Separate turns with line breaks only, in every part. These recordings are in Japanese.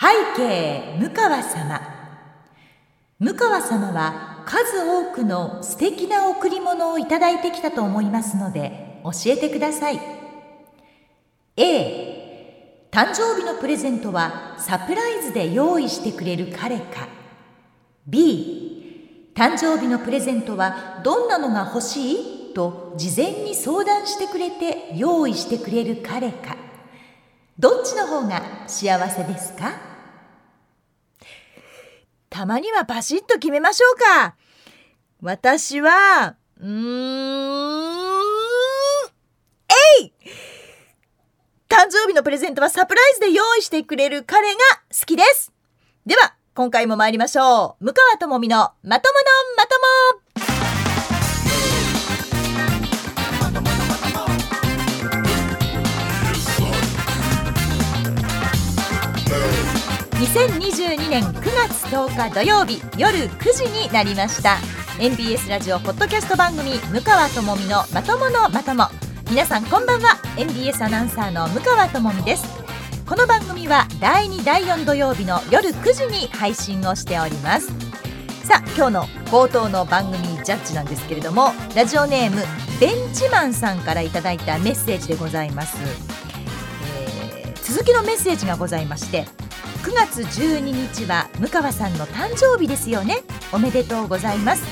背景向川様。向川様は数多くの素敵な贈り物をいただいてきたと思いますので教えてください。A 誕生日のプレゼントはサプライズで用意してくれる彼か。B 誕生日のプレゼントはどんなのが欲しい？と事前に相談してくれて用意してくれる彼か。どっちの方が幸せですか？
たまにはバシッと決めましょうか。私はうーんえい。誕生日のプレゼントはサプライズで用意してくれる彼が好きです。では今回も参りましょう。向川智美のまとものまとも。2022年9月10日土曜日夜9時になりました。NBS ラジオポッドキャスト番組向川智美のまとものまとも。皆さんこんばんは。NBS アナウンサーの向川智美です。この番組は第2第4土曜日の夜9時に配信をしております。さあ今日の冒頭の番組ジャッジなんですけれどもラジオネームベンチマンさんからいただいたメッセージでございます、続きのメッセージがございまして9月12日は向川さんの誕生日ですよね。おめでとうございます。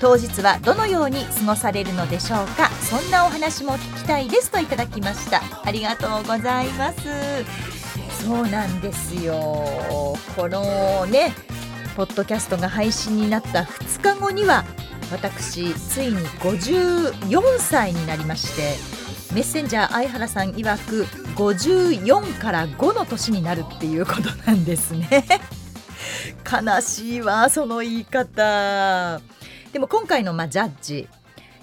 当日はどのように過ごされるのでしょうか。そんなお話も聞きたいですといただきました。ありがとうございます。そうなんですよ。このねポッドキャストが配信になった2日後には私ついに54歳になりましてメッセンジャー相原さん曰く54から5の年になるっていうことなんですね。悲しいわその言い方。でも今回のまジャッジ。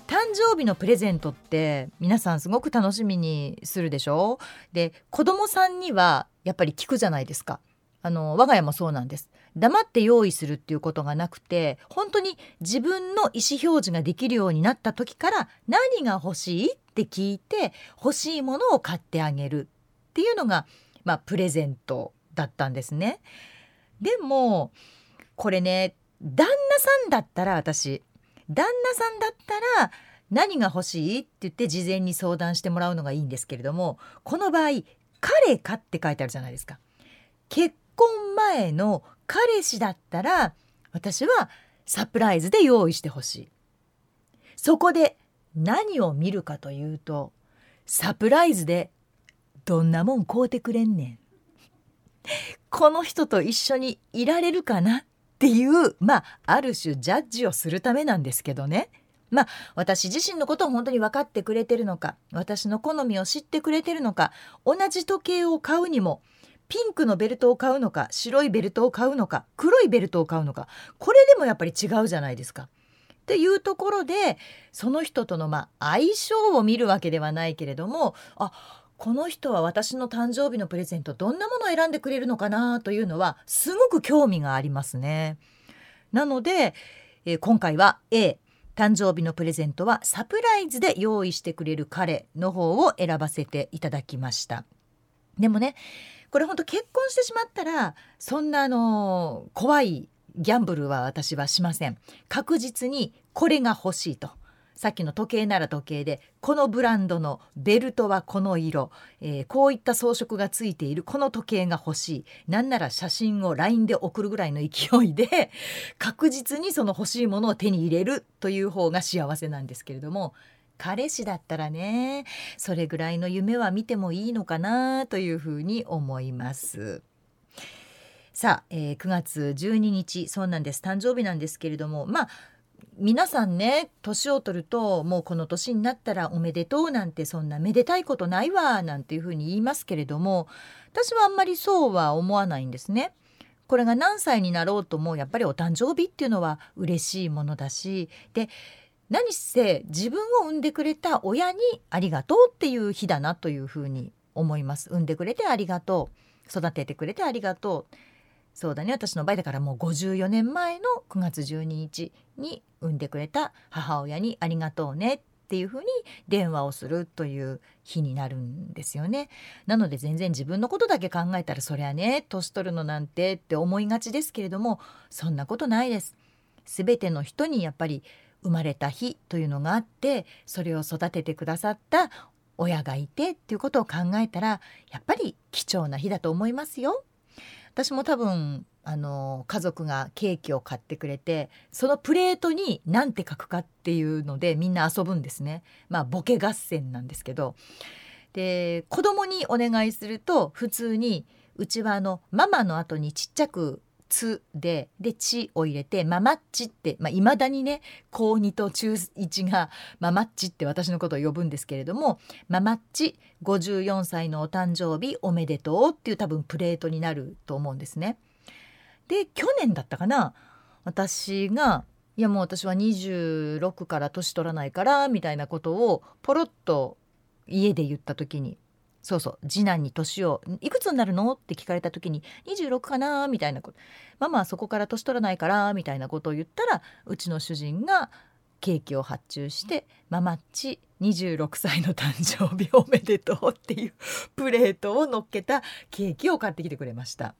誕生日のプレゼントって皆さんすごく楽しみにするでしょ？で子供さんにはやっぱり聞くじゃないですか。あの我が家もそうなんです。黙って用意するっていうことがなくて本当に自分の意思表示ができるようになった時から何が欲しい？っって聞いて欲しいものを買ってあげるっていうのが、まあ、プレゼントだったんですね。でもこれね旦那さんだったら私旦那さんだったら何が欲しい？って言って事前に相談してもらうのがいいんですけれどもこの場合「彼か」って書いてあるじゃないですか。結婚前の彼氏だったら私はサプライズで用意してほしい。そこで何を見るかというとサプライズでどんなもん買うてくれんねん。この人と一緒にいられるかなっていうまあある種ジャッジをするためなんですけどね。まあ私自身のことを本当に分かってくれてるのか私の好みを知ってくれてるのか同じ時計を買うにもピンクのベルトを買うのか白いベルトを買うのか黒いベルトを買うのかこれでもやっぱり違うじゃないですか。っていうところでその人とのまあ相性を見るわけではないけれどもあこの人は私の誕生日のプレゼントどんなものを選んでくれるのかなというのはすごく興味がありますね。なので、えー、今回は A 誕生日のプレゼントはサプライズで用意してくれる彼の方を選ばせていただきました。でもねこれ本当結婚してしまったらそんなあの怖いギャンブルは私はしません。確実にこれが欲しいと。さっきの時計なら時計でこのブランドのベルトはこの色、えー、こういった装飾がついている。この時計が欲しい。なんなら写真を LINE で送るぐらいの勢いで確実にその欲しいものを手に入れる。という方が幸せなんですけれども。彼氏だったらねそれぐらいの夢は見てもいいのかなというふうに思います。さあ、えー、9月12日そうなんです。誕生日なんですけれどもまあ皆さんね年を取るともうこの年になったらおめでとうなんてそんなめでたいことないわなんていうふうに言いますけれども私はあんまりそうは思わないんですね。これが何歳になろうともやっぱりお誕生日っていうのは嬉しいものだしで何せ自分を産んでくれた親にありがとうっていう日だなというふうに思います。産んでくれてありがとう。育ててくれてありがとう。そうだね私の場合だからもう54年前の9月12日に産んでくれた母親にありがとうねっていうふうに電話をするという日になるんですよね。なので全然自分のことだけ考えたらそりゃね年取るのなんてって思いがちですけれどもそんなことないです。全ての人にやっぱり生まれた日というのがあってそれを育ててくださった親がいてっていうことを考えたらやっぱり貴重な日だと思いますよ。私も多分あの家族がケーキを買ってくれてそのプレートに何て書くかっていうのでみんな遊ぶんですね。まあボケ合戦なんですけどで子供にお願いすると普通にうちはあのママの後にちっちゃくつででちを入れてママッチってまあ、未だにね高2と中1がママッチって私のことを呼ぶんですけれどもママッチ54歳のお誕生日おめでとうっていう多分プレートになると思うんですね。で去年だったかな私がいやもう私は26から年取らないからみたいなことをポロッと家で言った時にそうそう次男に年を「いくつになるの?」って聞かれた時に「26かな」みたいなこと「ママはそこから年取らないから」みたいなことを言ったらうちの主人がケーキを発注して「ママッチ26歳の誕生日おめでとう」っていうプレートを乗っけたケーキを買ってきてくれました。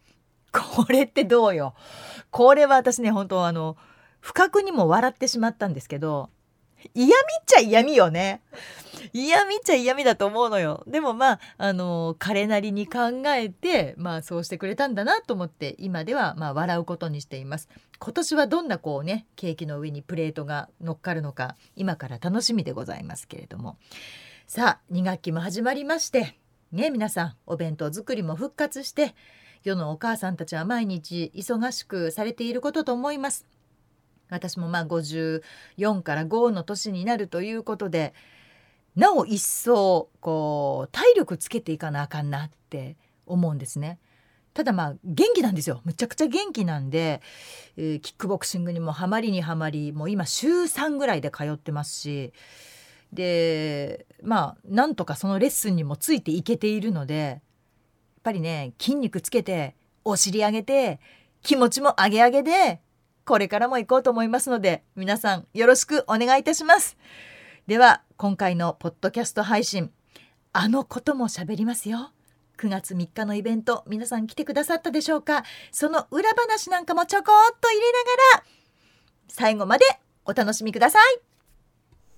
これってどうよ？これは私ね本当あの不覚にも笑ってしまったんですけど嫌味っちゃ嫌味よね。嫌味っちゃ嫌味だと思うのよ。でもまあ、あの彼なりに考えて、まあそうしてくれたんだなと思って、今ではまあ笑うことにしています。今年はどんなこうね、ケーキの上にプレートが乗っかるのか、今から楽しみでございますけれども。さあ、2学期も始まりまして、ね、皆さん、お弁当作りも復活して、世のお母さんたちは毎日忙しくされていることと思います。私もまあ54から5の年になるということでなお一層こう体力つけていかなあかんなって思うんですね。ただまあ元気なんですよむちゃくちゃ元気なんで、えー、キックボクシングにもハマりにはまりもう今週3ぐらいで通ってますしでまあなんとかそのレッスンにもついていけているのでやっぱりね筋肉つけてお尻上げて気持ちも上げ上げでこれからも行こうと思いますので皆さんよろしくお願いいたします。では今回のポッドキャスト配信あのことも喋りますよ。9月3日のイベント皆さん来てくださったでしょうか？その裏話なんかもちょこっと入れながら最後までお楽しみください。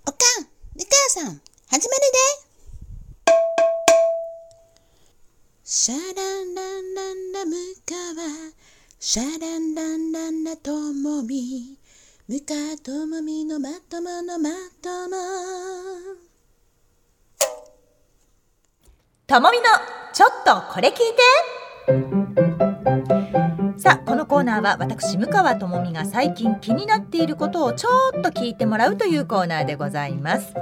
おかん、みかやさん、始まるで。シャランランランラムカワシャランランランラともみむかともみのまとものまとも。
ともみのちょっとこれ聞いて。さあこのコーナーは私向川智美が最近気になっていることをちょっと聞いてもらうというコーナーでございます。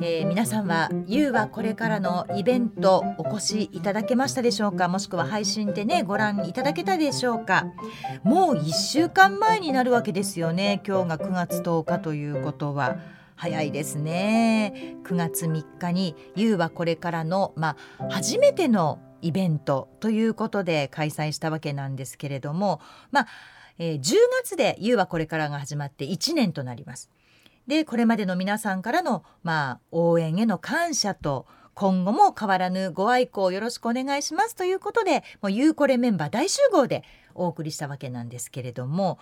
えー、皆さんは「ゆうはこれからのイベントお越しいただけましたでしょうか？もしくは配信でねご覧いただけたでしょうか？もう1週間前になるわけですよね今日が9月10日ということは。早いですね9月3日に「ゆうはこれからの」まあ、初めてのイベントということで開催したわけなんですけれどもまあ、えー、10月で「ゆうはこれから」が始まって1年となります。でこれまでの皆さんからの、まあ、応援への感謝と今後も変わらぬご愛顧をよろしくお願いしますということでもうゆうこれメンバー大集合でお送りしたわけなんですけれども、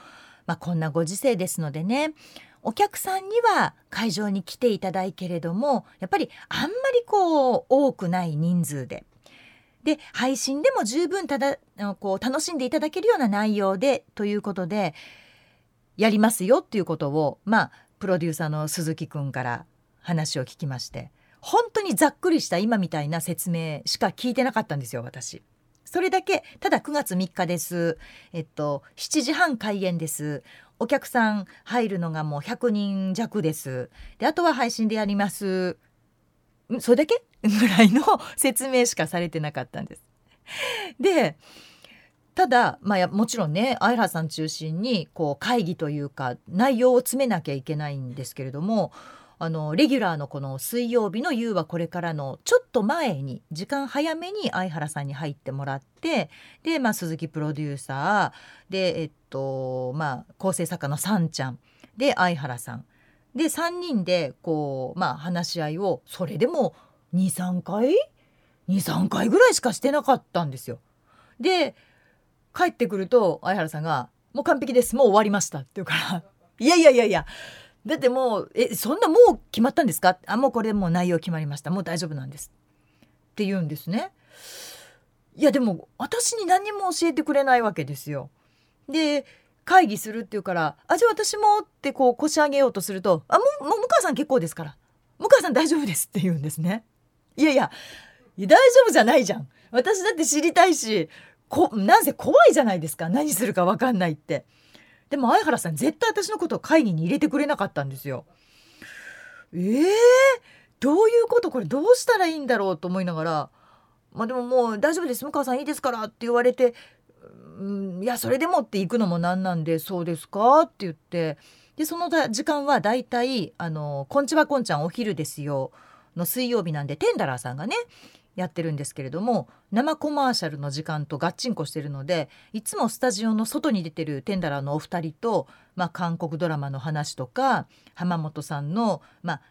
まあ、こんなご時世ですのでねお客さんには会場に来ていただいけれどもやっぱりあんまりこう多くない人数で。で配信でも十分ただこう楽しんでいただけるような内容でということでやりますよっていうことをまあプロデューサーの鈴木くんから話を聞きまして本当にざっくりした今みたいな説明しか聞いてなかったんですよ私。それだけただ9月3日です。えっと7時半開演です。お客さん入るのがもう100人弱です。であとは配信でやります。それだけ？ぐらいの説明しかされてなかったんです。でただ、まあ、もちろんね相原さん中心にこう会議というか内容を詰めなきゃいけないんですけれどもあのレギュラーのこの水曜日の「夕はこれから」のちょっと前に時間早めに相原さんに入ってもらってで、まあ、鈴木プロデューサーで、えっとまあ、構成作家のさんちゃんで相原さんで3人でこうまあ話し合いをそれでも23回23回ぐらいしかしてなかったんですよ。で帰ってくると相原さんが「もう完璧ですもう終わりました」って言うから「いやいやいやいやだってもうえそんなもう決まったんですか?」あもうこれもう内容決まりましたもう大丈夫なんです」って言うんですね。いやでも私に何も教えてくれないわけですよ。で会議するって言うから「あじゃあ私も」ってこう腰上げようとすると「あもうもう向川さん結構ですから向川さん大丈夫です」って言うんですね。いやいや大丈夫じゃないじゃん。私だって知りたいしこなんせ怖いじゃないですか何するか分かんないって。でも相原さん絶対私のことを会議に入れてくれなかったんですよ。えー、どういうこと？これどうしたらいいんだろうと思いながら。まあでももう大丈夫です。向川さんいいですからって言われてうんいやそれでもって行くのもなんなんでそうですか？って言って。でその時間はだいたいあの「こんちはこんちゃんお昼ですよ」の水曜日なんでテンダラーさんがねやってるんですけれども生コマーシャルの時間とガッチンコしてるのでいつもスタジオの外に出てるテンダラーのお二人と、まあ、韓国ドラマの話とか浜本さんの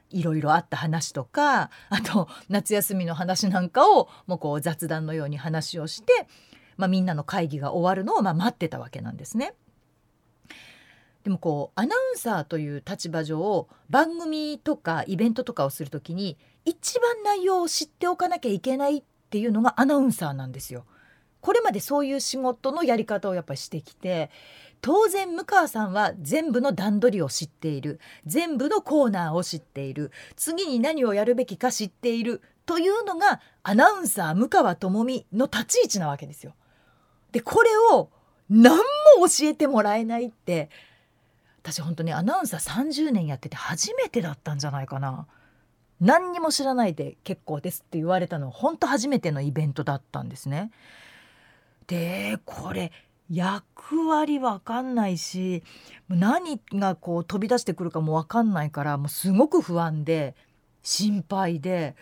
いろいろあった話とかあと夏休みの話なんかをもうこう雑談のように話をして、まあ、みんなの会議が終わるのをまあ待ってたわけなんですね。でもこうアナウンサーという立場上番組とかイベントとかをする時に一番内容を知っておかなきゃいけないっていうのがアナウンサーなんですよ。これまでそういう仕事のやり方をやっぱりしてきて当然向川さんは全部の段取りを知っている全部のコーナーを知っている次に何をやるべきか知っているというのがアナウンサー向川智美の立ち位置なわけですよ。でこれを何も教えてもらえないって私本当にアナウンサー30年やってて初めてだったんじゃないかな。何にも知らないで結構ですって言われたの本当初めてのイベントだったんですね。でこれ役割わかんないし何がこう飛び出してくるかもわかんないからもうすごく不安で心配で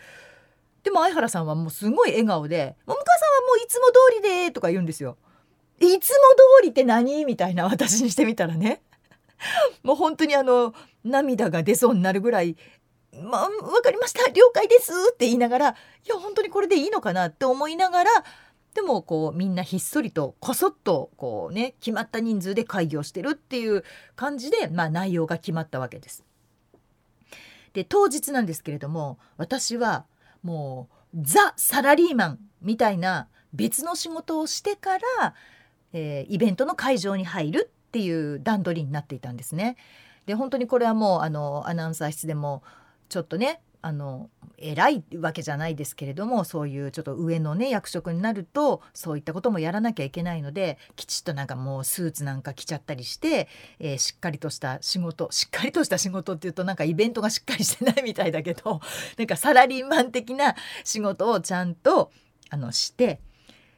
でも相原さんはもうすごい笑顔で「も向川さんはもういつも通りで」とか言うんですよ。いつも通りって何？みたいな私にしてみたらねもう本当にあの涙が出そうになるぐらいまあ、分かりました了解ですって言いながらいや本当にこれでいいのかなって思いながらでもこうみんなひっそりとこそっとこうね決まった人数で会議をしてるっていう感じで、まあ、内容が決まったわけです。で当日なんですけれども私はもうザ・サラリーマンみたいな別の仕事をしてから、えー、イベントの会場に入るっていう段取りになっていたんですね。で本当にこれはもうあのアナウンサー室でもちょっとねあの偉いわけじゃないですけれどもそういうちょっと上のね役職になるとそういったこともやらなきゃいけないのできちっとなんかもうスーツなんか着ちゃったりして、えー、しっかりとした仕事しっかりとした仕事っていうとなんかイベントがしっかりしてないみたいだけど なんかサラリーマン的な仕事をちゃんとあのして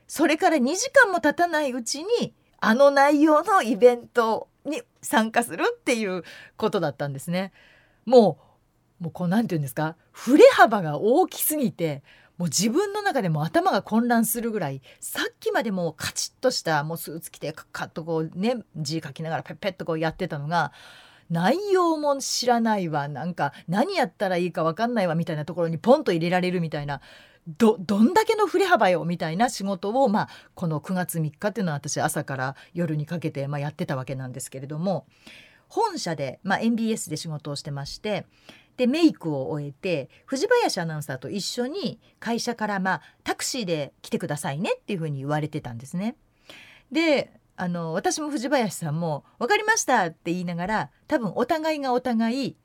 それから2時間も経たないうちにあの内容のイベントに参加するっていうことだったんですね。もうもうこう何て言うんですか？振れ幅が大きすぎてもう自分の中でも頭が混乱するぐらいさっきまでもうカチッとしたもうスーツ着てカッカッとこうね字書きながらペッペッとこうやってたのが内容も知らないわなんか何やったらいいか分かんないわみたいなところにポンと入れられるみたいなどどんだけの振れ幅よみたいな仕事を、まあ、この9月3日っていうのは私朝から夜にかけて、まあ、やってたわけなんですけれども本社で、まあ、MBS で仕事をしてましてでメイクを終えて藤林アナウンサーと一緒に会社からまあタクシーで来てくださいねっていうふうに言われてたんですね。であの私も藤林さんも「分かりました」って言いながら多分お互いがお互い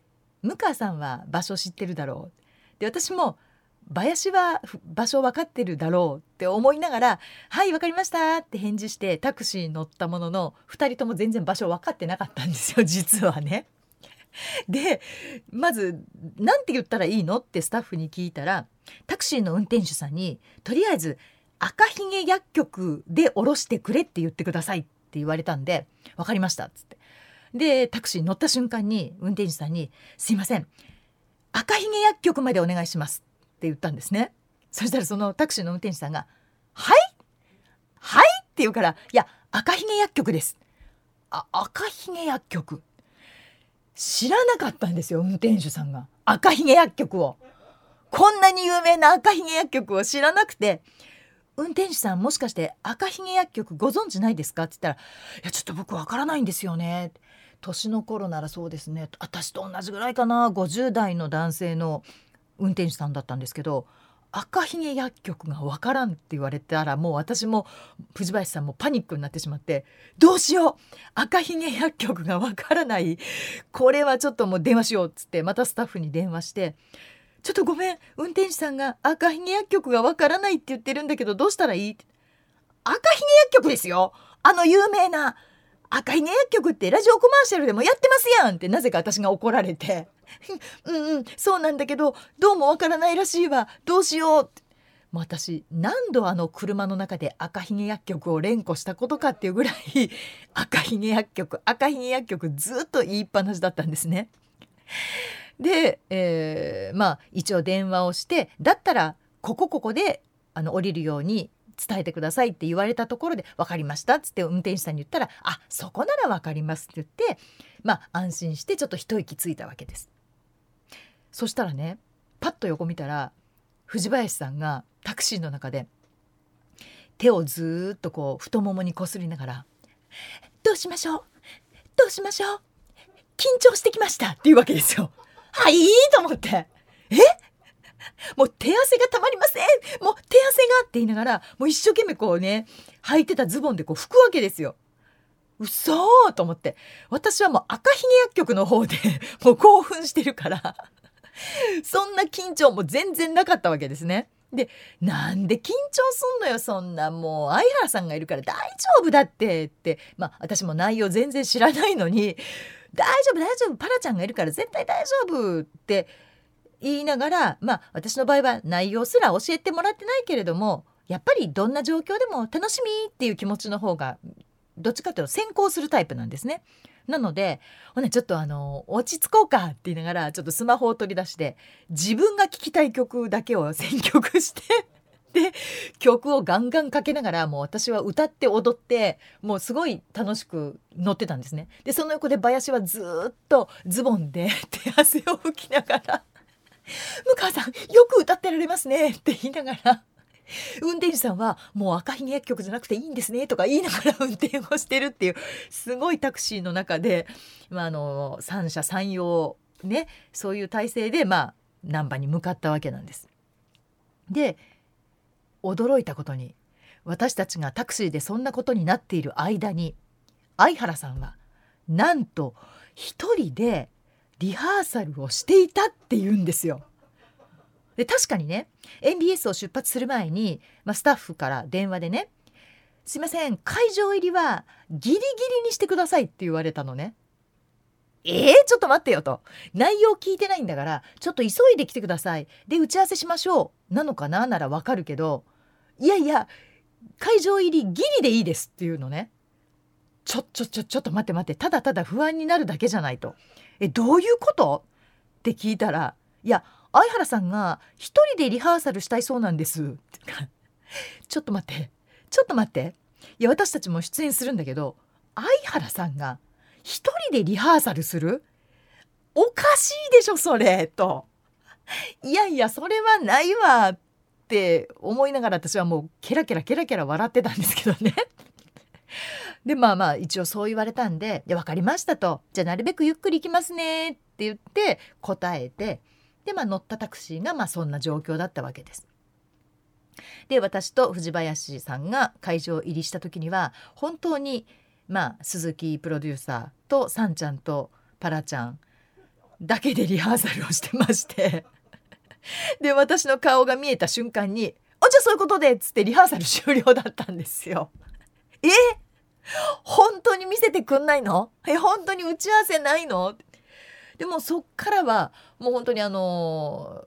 向川さんは場所知ってるだろうで私も林は場所分かってるだろうって思いながら「はい分かりました」って返事してタクシーに乗ったものの2人とも全然場所分かってなかったんですよ実はね。でまず何て言ったらいいの？ってスタッフに聞いたらタクシーの運転手さんにとりあえず赤ひげ薬局で降ろしてくれって言ってくださいって言われたんで分かりましたっつって。でタクシーに乗った瞬間に運転手さんに「すいません。赤ひげ薬局までお願いします」って言ったんですね。そしたらそのタクシーの運転手さんが「はい？はい?」って言うから「いや赤ひげ薬局です」あ赤ひげ薬局。知らなかったんですよ運転手さんが。赤ひげ薬局を。こんなに有名な赤ひげ薬局を知らなくて。運転手さんもしかして赤ひげ薬局ご存知ないですか?」って言ったら「いやちょっと僕わからないんですよね」年の頃ならそうですね。私と同じぐらいかな。50代の男性の運転手さんだったんですけど赤ひげ薬局がわからんって言われたらもう私も藤林さんもパニックになってしまってどうしよう。赤ひげ薬局がわからない。これはちょっともう電話しようっつってまたスタッフに電話してちょっとごめん。運転手さんが赤ひげ薬局がわからないって言ってるんだけどどうしたらいい赤ひげ薬局ですよ。あの有名な赤ひげ薬局ってラジオコマーシャルでもやってますやんってなぜか私が怒られて うんうんそうなんだけどどうもわからないらしいわどうしようもう私何度あの車の中で赤ひげ薬局を連呼したことかっていうぐらい 赤ひげ薬局赤ひげ薬局ずっと言いっぱなしだったんですね。で、えー、まあ一応電話をしてだったらここここであの降りるように伝えてくださいって言われたところで「分かりました」っつって運転手さんに言ったら「あそこなら分かります」って言ってまあ安心してちょっと一息ついたわけです。そしたらねパッと横見たら藤林さんがタクシーの中で手をずっとこう太ももにこすりながら「どうしましょう？どうしましょう？緊張してきました」っていうわけですよ。はい？と思って。え？もう手汗がたまりません。もう手汗がって言いながらもう一生懸命こうね履いてたズボンでこう拭くわけですよ。うそと思って。私はもう赤ひげ薬局の方でもう興奮してるから。そんな緊張も全然なかったわけですね。でなんで緊張すんのよそんなもう相原さんがいるから大丈夫だってってまあ私も内容全然知らないのに大丈夫大丈夫パラちゃんがいるから絶対大丈夫って言いながらまあ私の場合は内容すら教えてもらってないけれどもやっぱりどんな状況でも楽しみっていう気持ちの方がどっちかというと先行するタイプなんですね。なのでほねちょっとあの落ち着こうかって言いながらちょっとスマホを取り出して自分が聴きたい曲だけを 選曲してで曲をガンガンかけながらもう私は歌って踊ってもうすごい楽しく乗ってたんですね。でその横で林はずっとズボンで手汗を拭きながら「向川さんよく歌ってられますね」って言いながら。運転手さんはもう赤ひげ薬局じゃなくていいんですねとか言いながら運転をしてるっていうすごいタクシーの中で、まあ、あの三者三様ねそういう体制でまあ難波に向かったわけなんです。で驚いたことに私たちがタクシーでそんなことになっている間に相原さんはなんと一人でリハーサルをしていたって言うんですよ。で確かにね NBS を出発する前に、まあ、スタッフから電話でね「すいません会場入りはギリギリにしてください」って言われたのね。えー、ちょっと待ってよと。内容聞いてないんだからちょっと急いで来てください。で打ち合わせしましょうなのかなならわかるけどいやいや会場入りギリでいいですっていうのね。ちょちょちょちょっと待って待って。ただただ不安になるだけじゃないと。えどういうこと？って聞いたらいや相原さんが一人でリハーサルしたいそうなんです。ちょっと待って。ちょっと待って。いや私たちも出演するんだけど相原さんが一人でリハーサルする？おかしいでしょそれ。と。いやいやそれはないわって思いながら私はもうケラケラケラケラ笑ってたんですけどね。でまあまあ一応そう言われたんで「で分かりました」と「じゃあなるべくゆっくり行きますね」って言って答えてでまあ乗ったタクシーがまあそんな状況だったわけです。で私と藤林さんが会場入りした時には本当にまあ鈴木プロデューサーとさんちゃんとパラちゃんだけでリハーサルをしてまして で私の顔が見えた瞬間に「あじゃそういうことで」っつってリハーサル終了だったんですよ。え？本当に見せてくんないの？え本当に打ち合わせないの？でもそっからはもう本当にあの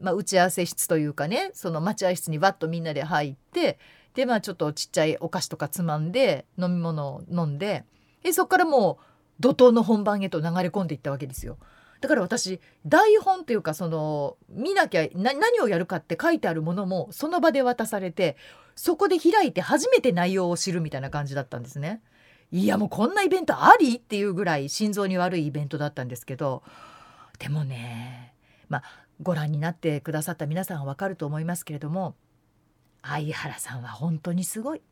まあ、打ち合わせ室というかねその待合室にわっとみんなで入ってでまあちょっとちっちゃいお菓子とかつまんで飲み物を飲んででそっからもう怒涛の本番へと流れ込んでいったわけですよ。だから私台本というかその見なきゃ何をやるかって書いてあるものもその場で渡されてそこで開いて初めて内容を知るみたいな感じだったんですね。いやもうこんなイベントあり？っていうぐらい心臓に悪いイベントだったんですけどでもねまあご覧になってくださった皆さんはわかると思いますけれども相原さんは本当にすごい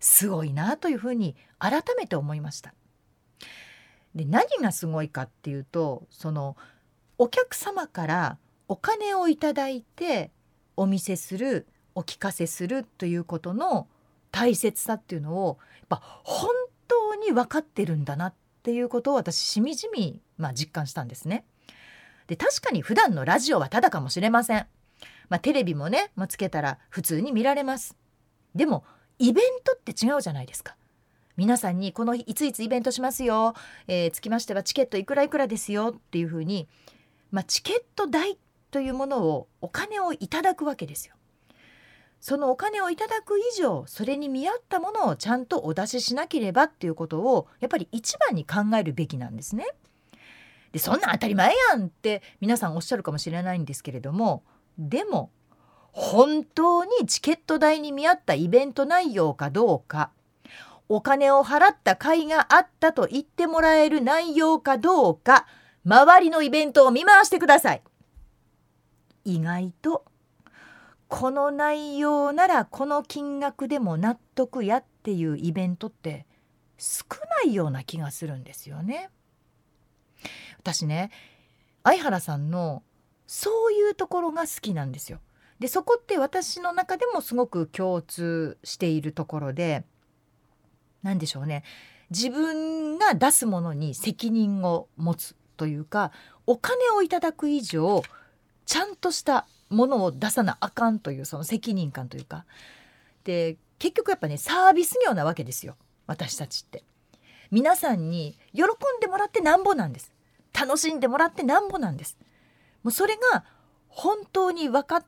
すごいなというふうに改めて思いました。で何がすごいかっていうとそのお客様からお金をいただいてお見せするお聞かせするということの大切さっていうのをやっぱ本当に分かってるんだなっていうことを私しみじみ、まあ、実感したんですね。で確かに普段のラジオはただかもしれません。まあ、テレビもね、まあ、つけたら普通に見られます。でもイベントって違うじゃないですか。皆さんにこの日いついつイベントしますよ、えー、つきましてはチケットいくらいくらですよっていうふうに、まあ、チケット代というものをお金をいただくわけですよ。そのお金をいただく以上それに見合ったものをちゃんとお出ししなければっていうことをやっぱり一番に考えるべきなんですね。でそんな当たり前やんって皆さんおっしゃるかもしれないんですけれどもでも本当にチケット代に見合ったイベント内容かどうかお金を払った甲斐があったと言ってもらえる内容かどうか周りのイベントを見回してください。意外とこの内容ならこの金額でも納得やっていうイベントって少ないような気がするんですよね。私ね相原さんのそういうところが好きなんですよ。でそこって私の中でもすごく共通しているところで何でしょうね自分が出すものに責任を持つというかお金をいただく以上ちゃんとしたものを出さなあかんというその責任感というかで結局やっぱねサービス業なわけですよ私たちって。皆さんに喜んでもらってなんぼなんです。楽しんでもらってなんぼなんです。もうそれが本当に分かっ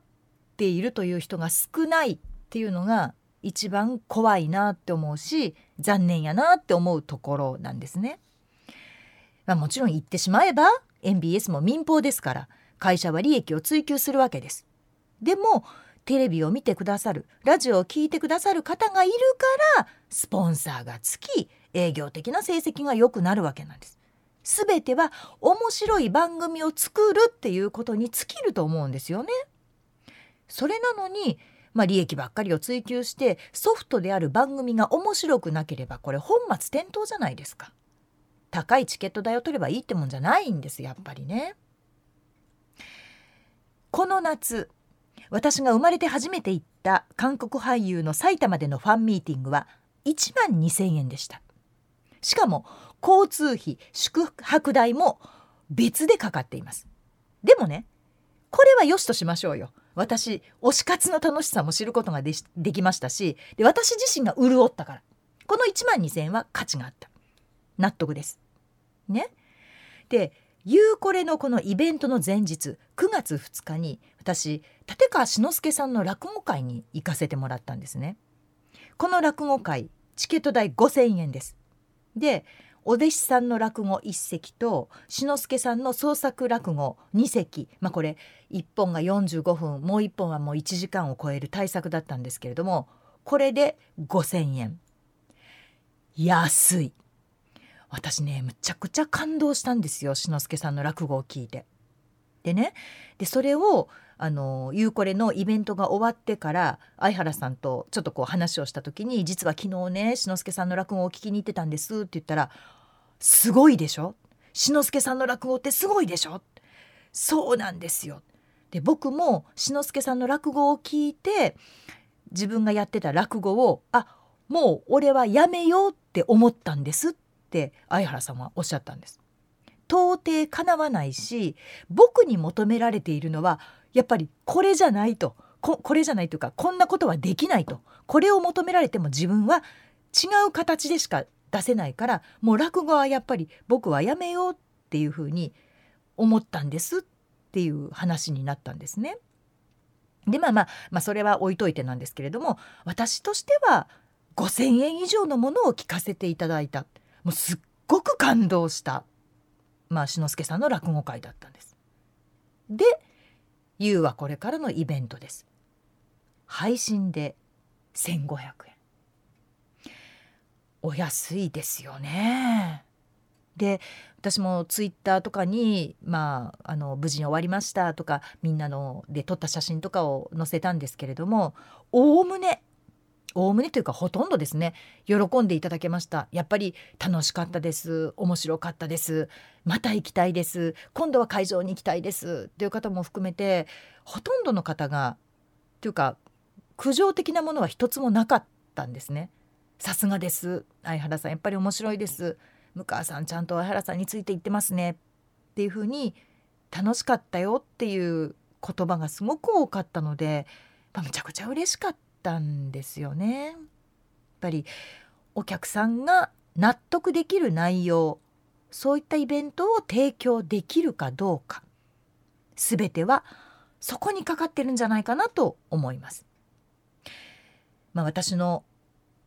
ているという人が少ないっていうのが一番怖いなって思うし残念やなって思うところなんですね。まあ、もちろん言ってしまえば MBS も民放ですから会社は利益を追求するわけです。でもテレビを見てくださるラジオを聴いてくださる方がいるからスポンサーがつき営業的な成績が良くなるわけなんです。すべては面白い番組を作るっていうことに尽きると思うんですよね。それなのに、まあ、利益ばっかりを追求してソフトである番組が面白くなければこれ本末転倒じゃないですか。高いチケット代を取ればいいってもんじゃないんですやっぱりね。この夏私が生まれて初めて行った韓国俳優の埼玉でのファンミーティングは1万2,000円でしたしかも交通費宿泊代も別でかかっています。でもねこれは良しとしましょうよ。私推し活の楽しさも知ることがでできましたしで私自身が潤ったから。この1万2,000円は価値があった。納得です。ね。でゆうこれのこのイベントの前日9月2日に私立川志の輔さんの落語会に行かせてもらったんですね。この落語会チケット代5,000円です。でお弟子さんの落語1席と志の輔さんの創作落語2席。まあこれ1本が45分もう1本はもう1時間を超える大作だったんですけれどもこれで5,000円。安い。私ねむちゃくちゃ感動したんですよ志の輔さんの落語を聞いて。でねでそれをあのゆうこれのイベントが終わってから相原さんとちょっとこう話をした時に実は昨日ね志の輔さんの落語を聞きに行ってたんですって言ったら「すごいでしょ？志の輔さんの落語ってすごいでしょ？そうなんですよ」で僕も志の輔さんの落語を聞いて自分がやってた落語をあもう俺はやめようって思ったんですって相原さんはおっしゃったんです。到底かなわないし僕に求められているのはやっぱりこれじゃないと。ここれじゃないというかこんなことはできないと。これを求められても自分は違う形でしか出せないからもう落語はやっぱり僕はやめようっていうふうに思ったんですっていう話になったんですね。でまあまあまあそれは置いといてなんですけれども私としては5,000円以上のものを聞かせていただいたもうすっごく感動したまあ志の輔さんの落語会だったんです。で「ゆうはこれからのイベントです」。配信で1500円。お安いですよね。で私もツイッターとかに、まあ、あの無事に終わりましたとかみんなので撮った写真とかを載せたんですけれどもおおむねおおむねというかほとんどですね喜んでいただけましたやっぱり楽しかったです面白かったですまた行きたいです今度は会場に行きたいですっていう方も含めてほとんどの方がというか苦情的なものは一つもなかったんですねさすがです相原さんやっぱり面白いです向川さんちゃんと相原さんについて言ってますねっていうふうに楽しかったよっていう言葉がすごく多かったので、まあ、むちゃくちゃ嬉しかったんですよね。やっぱりお客さんが納得できる内容そういったイベントを提供できるかどうか全てはそこにかかってるんじゃないかなと思います。まあ、私の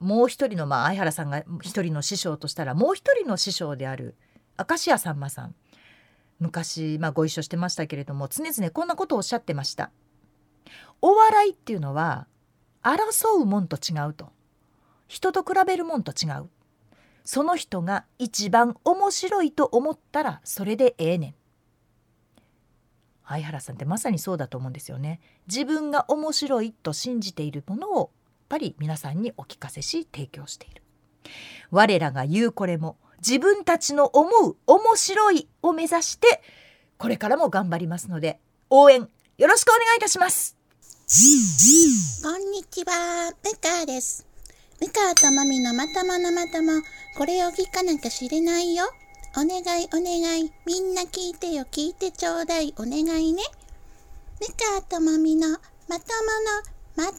もう一人の、まあ、相原さんが一人の師匠としたらもう一人の師匠である明石家さんまさん。昔、まあ、ご一緒してましたけれども常々こんなことをおっしゃってました。お笑いっていうのは争うもんと違うと。人と比べるもんと違う。その人が一番面白いと思ったらそれでええねん。相原さんってまさにそうだと思うんですよね。自分が面白いと信じているものをぱり皆さんにお聞かせし提供している我らが言うこれも自分たちの思う面白いを目指してこれからも頑張りますので応援よろしくお願いいたします
こんにちは、ムカです。ムカともみのまとものまとも、これを聞かなきゃ知れないよ。お願いお願い、みんな聞いてよ、聞いてちょうだい、お願いね。ムカともみのまとものまとも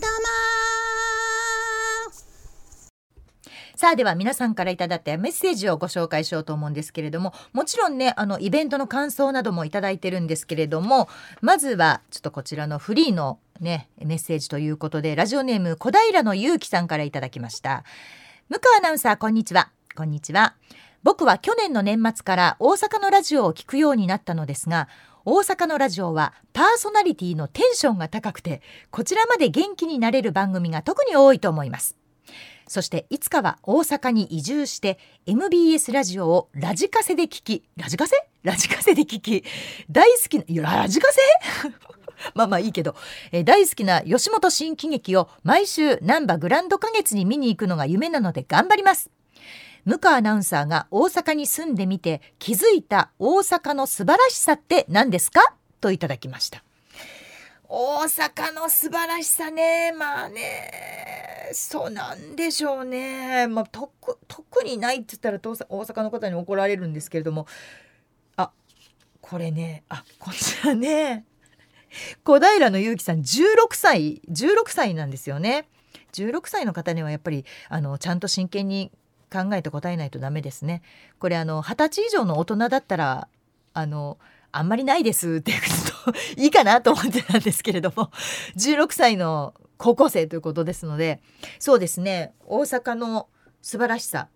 さあでは皆さんからいただったメッセージをご紹介しようと思うんですけれどももちろんねあのイベントの感想などもいただいてるんですけれどもまずはちょっとこちらのフリーのねメッセージということでラジオネーム小平のゆうきさんからいただきました。向川アナウンサーこんにちは。こんにちは。僕は去年の年末から大阪のラジオを聞くようになったのですが大阪のラジオはパーソナリティのテンションが高くてこちらまで元気になれる番組が特に多いと思います。そしていつかは大阪に移住して MBS ラジオをラジカセで聞きラジカセ？ラジカセで聞き。大好きないやラジカセ？まあまあいいけど、え、大好きな吉本新喜劇を毎週難波グランド花月に見に行くのが夢なので頑張ります。向川アナウンサーが大阪に住んでみて気づいた大阪の素晴らしさって何ですか？といただきました。大阪の素晴らしさね。まあねそうなんでしょうね、まあ、特特にないって言ったら大阪の方に怒られるんですけれども。あこれねあこちらね。小平のゆうきさん16歳16歳なんですよね。16歳の方にはやっぱりあのちゃんと真剣に考えて答えないとダメですね。これあの20歳以上の大人だったらあのあんまりないですっていうといいかなと思ってたんですけれども16歳の高校生ということですのでそうですね。大阪の素晴らしさ。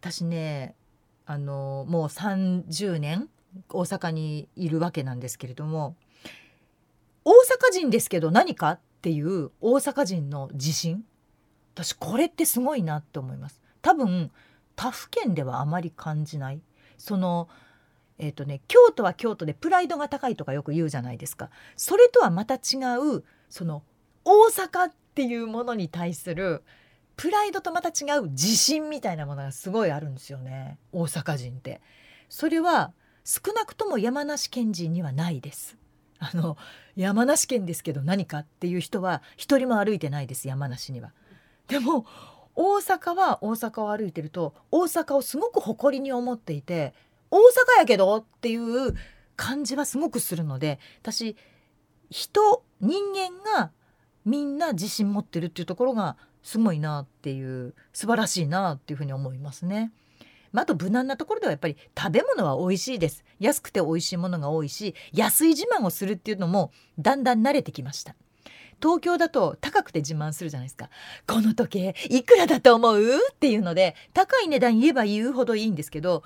私ねあのもう30年大阪にいるわけなんですけれども大阪人ですけど何かっていう大阪人の自信。私これってすごいなって思います。多分他府県ではあまり感じないそのえーとね、京都は京都でプライドが高いとかよく言うじゃないですかそれとはまた違うその大阪っていうものに対するプライドとまた違う自信みたいなものがすごいあるんですよね大阪人って。それは少なくとも山梨県人にはないです。あの山梨県ですけど何かっていう人は一人も歩いてないです山梨には。でも大阪は大阪を歩いてると大阪をすごく誇りに思っていて大阪やけどっていう感じはすごくするので私人人間がみんな自信持ってるっていうところがすごいなっていう素晴らしいなっていうふうに思いますね。まあ、あと無難なところではやっぱり食べ物は美味しいです。安くて美味しいものが多いし安い自慢をするっていうのもだんだん慣れてきました。東京だと高くて自慢するじゃないですか。この時計いくらだと思う？っていうので高い値段言えば言うほどいいんですけど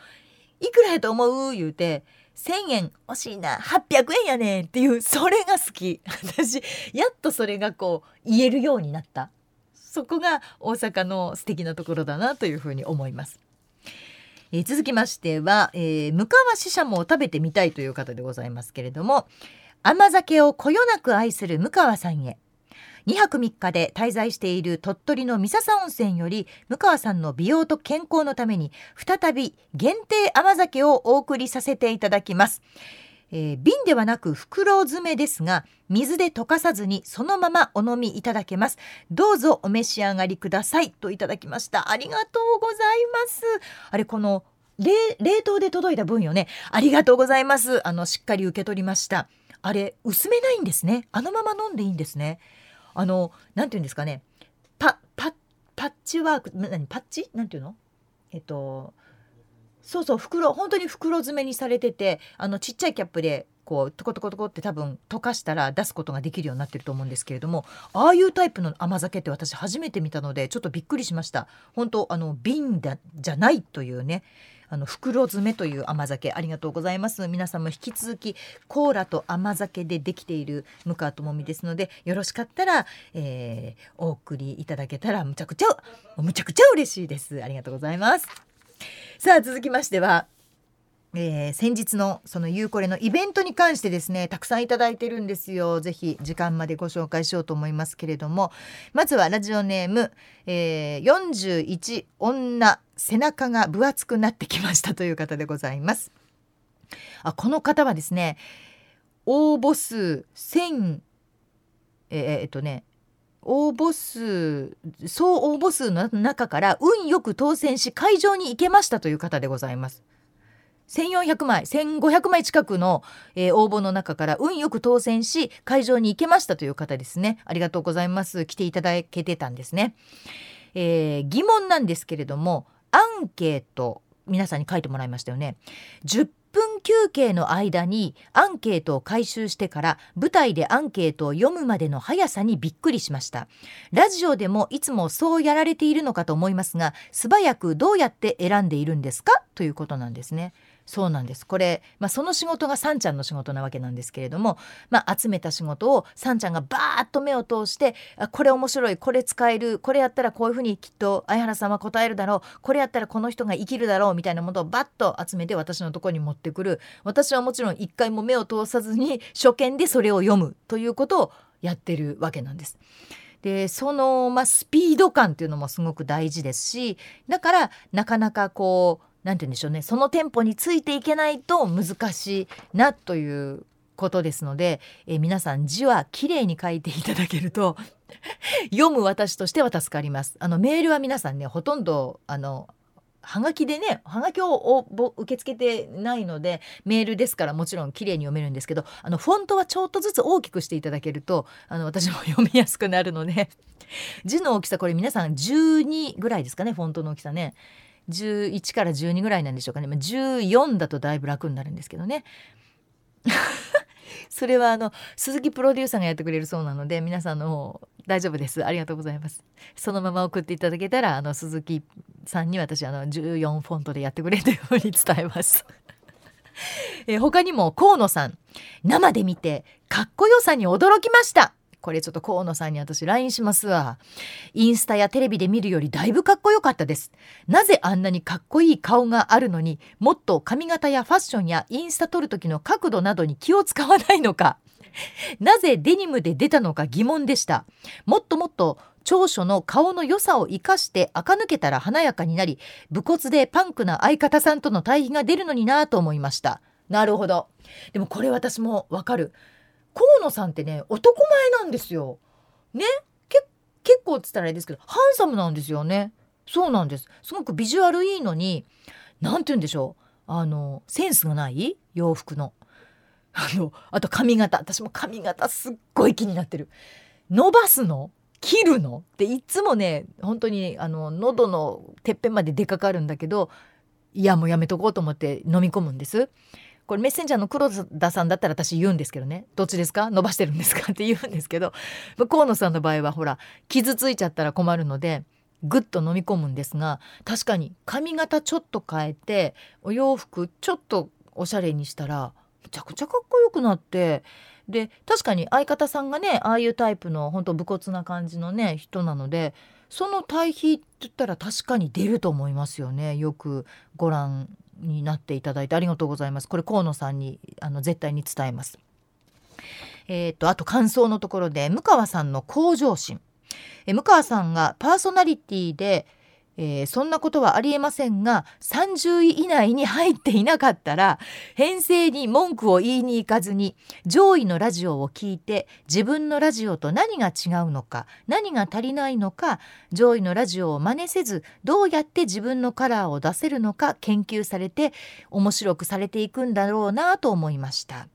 いくらやと思う？言うて1,000円惜しいな800円やねんっていうそれが好き。私やっとそれがこう言えるようになった。そこが大阪の素敵なところだなというふうに思います。えー、続きましては、えー、向川ししゃもを食べてみたいという方でございますけれども甘酒をこよなく愛する向川さんへ。2泊3日で滞在している鳥取の三笹温泉より向川さんの美容と健康のために再び限定甘酒をお送りさせていただきます。えー、瓶ではなく袋詰めですが水で溶かさずにそのままお飲みいただけます。どうぞお召し上がりください。といただきました。ありがとうございます。あれこの冷凍で届いた分よね。ありがとうございます。あのしっかり受け取りました。あれ薄めないんですね。あのまま飲んでいいんですね。あのなんていうんですかね。パパパッチワーク何パッチ？なんていうの？えっとそうそう袋本当に袋詰めにされててあのちっちゃいキャップでこうトコトコトコって多分溶かしたら出すことができるようになってると思うんですけれどもああいうタイプの甘酒って私初めて見たのでちょっとびっくりしました。本当あの瓶だじゃないというね。あの袋詰めという甘酒ありがとうございます。皆さんも引き続きコーラと甘酒でできている向川智美ですのでよろしかったら、えー、お送りいただけたらむちゃくちゃむちゃくちゃ嬉しいです。ありがとうございます。さあ続きましてはえー、先日のそのゆうこれのイベントに関してですねたくさんいただいてるんですよ。ぜひ時間までご紹介しようと思いますけれども。まずはラジオネーム、えー、41女背中が分厚くなってきましたという方でございます。あこの方はですね応募数1000えー、えっとね応募数総応募数の中から運よく当選し会場に行けましたという方でございます。1400枚1500枚近くの、えー、応募の中から運よく当選し会場に行けましたという方ですね。ありがとうございます。来ていただけてたんですね、えー、疑問なんですけれどもアンケート皆さんに書いてもらいましたよね。10分休憩の間にアンケートを回収してから舞台でアンケートを読むまでの速さにびっくりしました。ラジオでもいつもそうやられているのかと思いますが素早くどうやって選んでいるんですか？ということなんですね。そうなんですこれ、まあ、その仕事がさんちゃんの仕事なわけなんですけれども、まあ、集めた仕事をさんちゃんがバーッと目を通してあこれ面白いこれ使えるこれやったらこういうふうにきっと相原さんは答えるだろうこれやったらこの人が生きるだろうみたいなものをバッと集めて私のとこに持ってくる私はもちろん一回も目を通さずに初見でそれを読むということをやってるわけなんです。でその、まあ、スピード感っていうのもすごく大事ですしだからなかなかこう何て言うんでしょうねそのテンポについていけないと難しいなということですので、え皆さん字はきれいに書いていただけると 読む私としては助かります。あのメールは皆さんねほとんどあのはがきでねはがきを受け付けてないのでメールですからもちろん綺麗に読めるんですけどあのフォントはちょっとずつ大きくしていただけるとあの私も読みやすくなるので字の大きさこれ皆さん12ぐらいですかねフォントの大きさね11から12ぐらいなんでしょうかね、まあ、14だとだいぶ楽になるんですけどね。それはあの鈴木プロデューサーがやってくれるそうなので皆さんの大丈夫です。ありがとうございます。そのまま送っていただけたらあの鈴木さんに私あの14フォントでやってくれというふうに伝えます。え他にも河野さん。生で見てかっこよさに驚きました。これちょっと河野さんに私 LINE しますわ。インスタやテレビで見るよりだいぶかっこよかったです。なぜあんなにかっこいい顔があるのにもっと髪型やファッションやインスタ撮る時の角度などに気を使わないのか。なぜデニムで出たのか疑問でした。もっともっと長所の顔の良さを生かして垢抜けたら華やかになり武骨でパンクな相方さんとの対比が出るのになぁと思いましたなるほどでもこれ私もわかる河野さんってね男前なんですよ。ね？結構っつったらあれですけどハンサムなんですよね。そうなんですすごくビジュアルいいのに何て言うんでしょうあのセンスがない？洋服の。あのあと髪型私も髪型すっごい気になってる。伸ばすの？切るの？っていつもね本当にあの喉のてっぺんまで出かかるんだけどいやもうやめとこうと思って飲み込むんです。これメッセンジャーの黒田さんだったら私言うんですけどね。どっちですか？伸ばしてるんですか？って言うんですけど。河野さんの場合はほら傷ついちゃったら困るのでぐっと飲み込むんですが確かに髪型ちょっと変えてお洋服ちょっとおしゃれにしたらむちゃくちゃかっこよくなってで確かに相方さんがねああいうタイプの本当武骨な感じのね人なのでその対比って言ったら確かに出ると思いますよね。よくご覧になっていただいてありがとうございます。これ河野さんにあの絶対に伝えます。えーと、あと感想のところで向川さんの向上心。え向川さんがパーソナリティでえー、そんなことはありえませんが30位以内に入っていなかったら編成に文句を言いに行かずに上位のラジオを聞いて自分のラジオと何が違うのか何が足りないのか上位のラジオを真似せずどうやって自分のカラーを出せるのか研究されて面白くされていくんだろうなと思いました。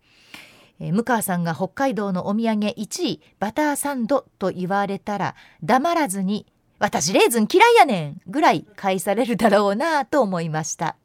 えー、向川さんが北海道のお土産1位バターサンドと言われたら黙らずに私レーズン嫌いやねんぐらい返されるだろうなと思いました。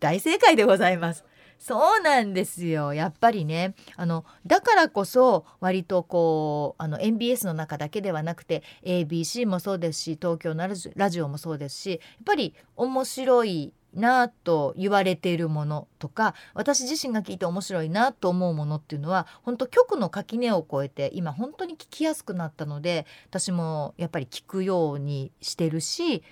大正解でございます。そうなんですよ。やっぱりねあのだからこそ割とこうあの MBS の中だけではなくて ABC もそうですし東京のラジオもそうですしやっぱり面白いなと言われているものとか私自身が聞いて面白いなと思うものっていうのは本当局の垣根を越えて今本当に聞きやすくなったので私もやっぱり聞くようにしてるし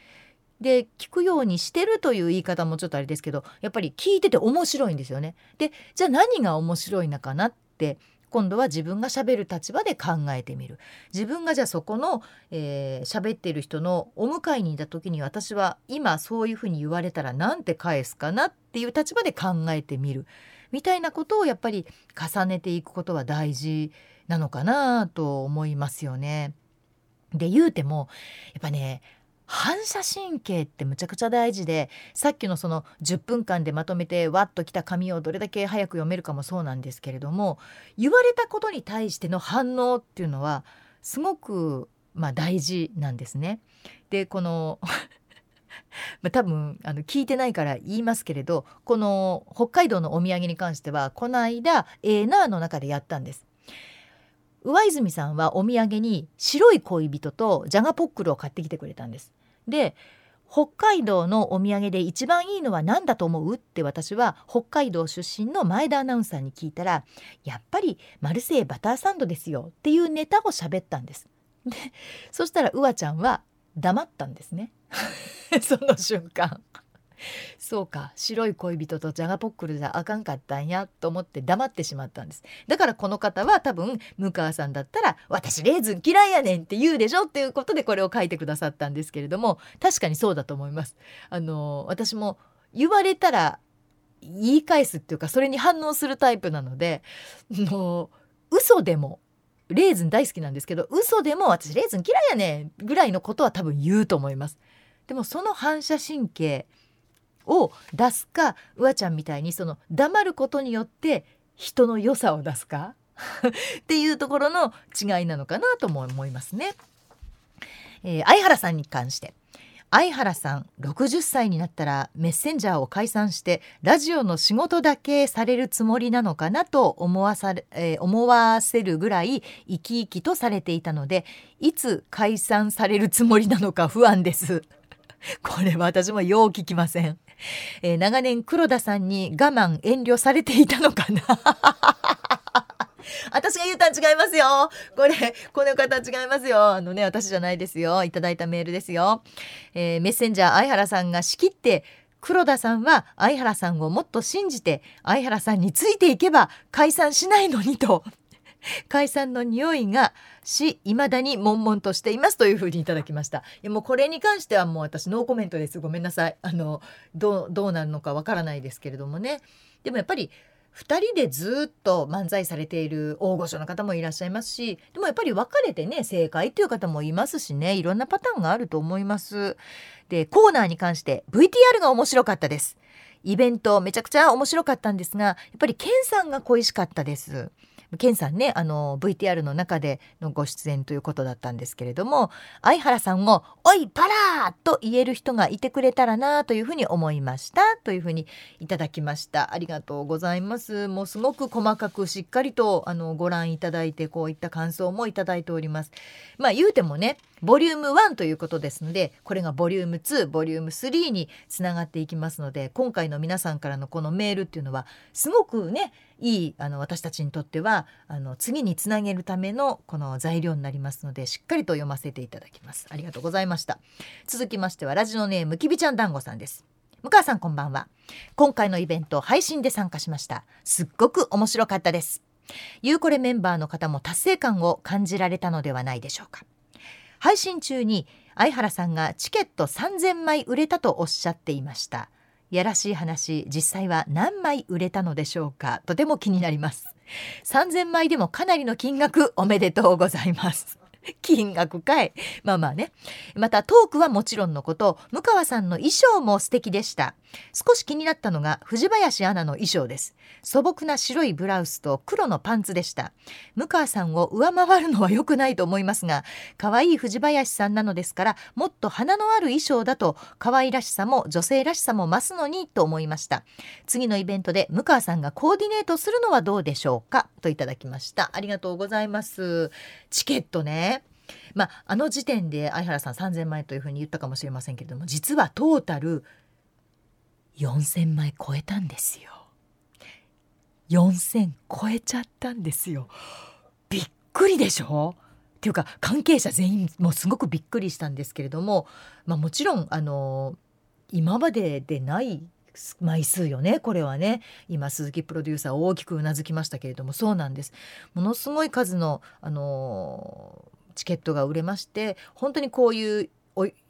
で聞くようにしてるという言い方もちょっとあれですけどやっぱり聞いてて面白いんですよね。でじゃあ何が面白いのかなって今度は自分がしゃべる立場で考えてみる自分がじゃあそこの喋、えー、ってる人のお迎えにいた時に私は今そういうふうに言われたら何て返すかなっていう立場で考えてみるみたいなことをやっぱり重ねていくことは大事なのかなと思いますよね。で言うてもやっぱね反射神経ってむちゃくちゃ大事でさっきのその10分間でまとめてわっときた紙をどれだけ早く読めるかもそうなんですけれども言われたことに対しての反応っていうのはすごくまあ大事なんですね。でこの まあ、多分あの聞いてないから言いますけれどこの北海道のお土産に関してはこの間「えーなー」の中でやったんです。上泉さんはお土産に白い恋人とジャガポックルを買ってきてくれたんです。で北海道のお土産で一番いいのは何だと思うって私は北海道出身の前田アナウンサーに聞いたらやっぱりマルセイバターサンドですよっていうネタを喋ったんです。でそしたらうわちゃんは黙ったんですね その瞬間。そうか白い恋人とジャガポックルじゃあかんかったんやと思って黙ってしまったんです。だからこの方は多分向川さんだったら「私レーズン嫌いやねん」って言うでしょっていうことでこれを書いてくださったんですけれども確かにそうだと思います。あの私も言われたら言い返すっていうかそれに反応するタイプなのでもう嘘でもレーズン大好きなんですけど嘘でも私レーズン嫌いやねんぐらいのことは多分言うと思います。でもその反射神経を出すかうわちゃんみたいにその黙ることによって人の良さを出すか？っていうところの違いなのかなとも思いますね。えー、相原さんに関して相原さん60歳になったらメッセンジャーを解散してラジオの仕事だけされるつもりなのかなと思わされ、えー、思わせるぐらい生き生きとされていたのでいつ解散されるつもりなのか不安です。これは私もよう聞きません。えー、長年黒田さんに我慢遠慮されていたのかな？私が言ったん違いますよ。これ、この方違いますよ。あのね、私じゃないですよ。いただいたメールですよ。えー、メッセンジャー相原さんが仕切って、黒田さんは相原さんをもっと信じて、相原さんについていけば解散しないのにと、解散の匂いがし未だに悶々としていますというふうにいただきました。いやもうこれに関してはもう私ノーコメントです。ごめんなさい。あのどうどうなるのかわからないですけれどもね。でもやっぱり2人でずっと漫才されている大御所の方もいらっしゃいますしでもやっぱり別れてね正解っていう方もいますしね。いろんなパターンがあると思います。でコーナーに関して VTR が面白かったです。イベントめちゃくちゃ面白かったんですがやっぱりケンさんが恋しかったです。ケンさんねあの VTR の中でのご出演ということだったんですけれども相原さんを「おいパラー!」と言える人がいてくれたらなというふうに思いましたというふうにいただきましたありがとうございますもうすごく細かくしっかりとあのご覧いただいてこういった感想もいただいておりますまあ言うてもねボリューム1ということですのでこれがボリューム2ボリューム3につながっていきますので今回の皆さんからのこのメールっていうのはすごくねいいあの私たちにとってはあの次につなげるためのこの材料になりますのでしっかりと読ませていただきます。ありがとうございました。続きましてはラジオネームきびちゃん団子さんです。向川さんこんばんは。今回のイベント配信で参加しました。すっごく面白かったです。ゆうこれメンバーの方も達成感を感じられたのではないでしょうか。配信中に相原さんがチケット3000枚売れたとおっしゃっていました。やらしい話実際は何枚売れたのでしょうか。とても気になります。3000枚でもかなりの金額おめでとうございます。金額かい。まあまあね。またトークはもちろんのこと向川さんの衣装も素敵でした。少し気になったのが藤林アナの衣装です。素朴な白いブラウスと黒のパンツでした。向川さんを上回るのは良くないと思いますが可愛い藤林さんなのですからもっと花のある衣装だと可愛らしさも女性らしさも増すのにと思いました。次のイベントで向川さんがコーディネートするのはどうでしょうか？といただきました。ありがとうございます。チケットね。まあ、あの時点で相原さん3,000万円というふうに言ったかもしれませんけれども実はトータル4,000枚超えたんですよ。4,000超えちゃったんですよ。びっくりでしょ？っていうか関係者全員もすごくびっくりしたんですけれども、まあ、もちろんあの今まででない枚数よねこれはね今鈴木プロデューサー大きくうなずきましたけれどもそうなんですものすごい数のあのチケットが売れまして本当にこういう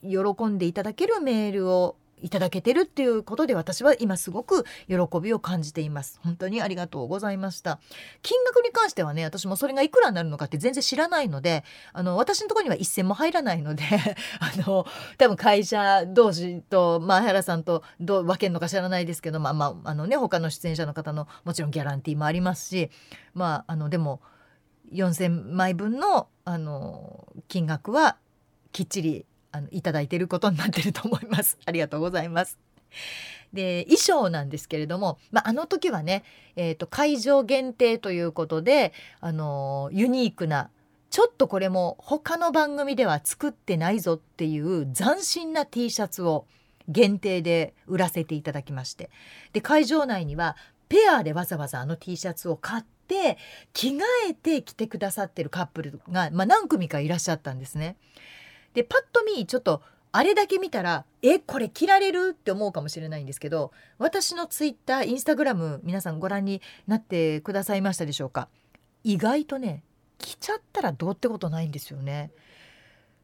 喜んでいただけるメールをいただけてるっていうことで私は今すごく喜びを感じています。本当にありがとうございました。金額に関してはね私もそれがいくらになるのかって全然知らないのであの私のところには一銭も入らないので あの多分会社同士と前原さんとどう分けるのか知らないですけどまあまああのね他の出演者の方のもちろんギャランティーもありますしまああのでも4,000枚分のあの金額はきっちりあのいただいていることになってると思います。ありがとうございます。で衣装なんですけれども、まあ、あの時はね、えーと、会場限定ということで、あのユニークなちょっとこれも他の番組では作ってないぞっていう斬新な T シャツを限定で売らせていただきましてで会場内にはペアでわざわざあの T シャツを買って着替えて着てくださってるカップルが、まあ、何組かいらっしゃったんですね。でパッと見ちょっとあれだけ見たらえこれ着られる？って思うかもしれないんですけど私のツイッターインスタグラム皆さんご覧になってくださいましたでしょうか意外とね着ちゃったらどうってことないんですよね。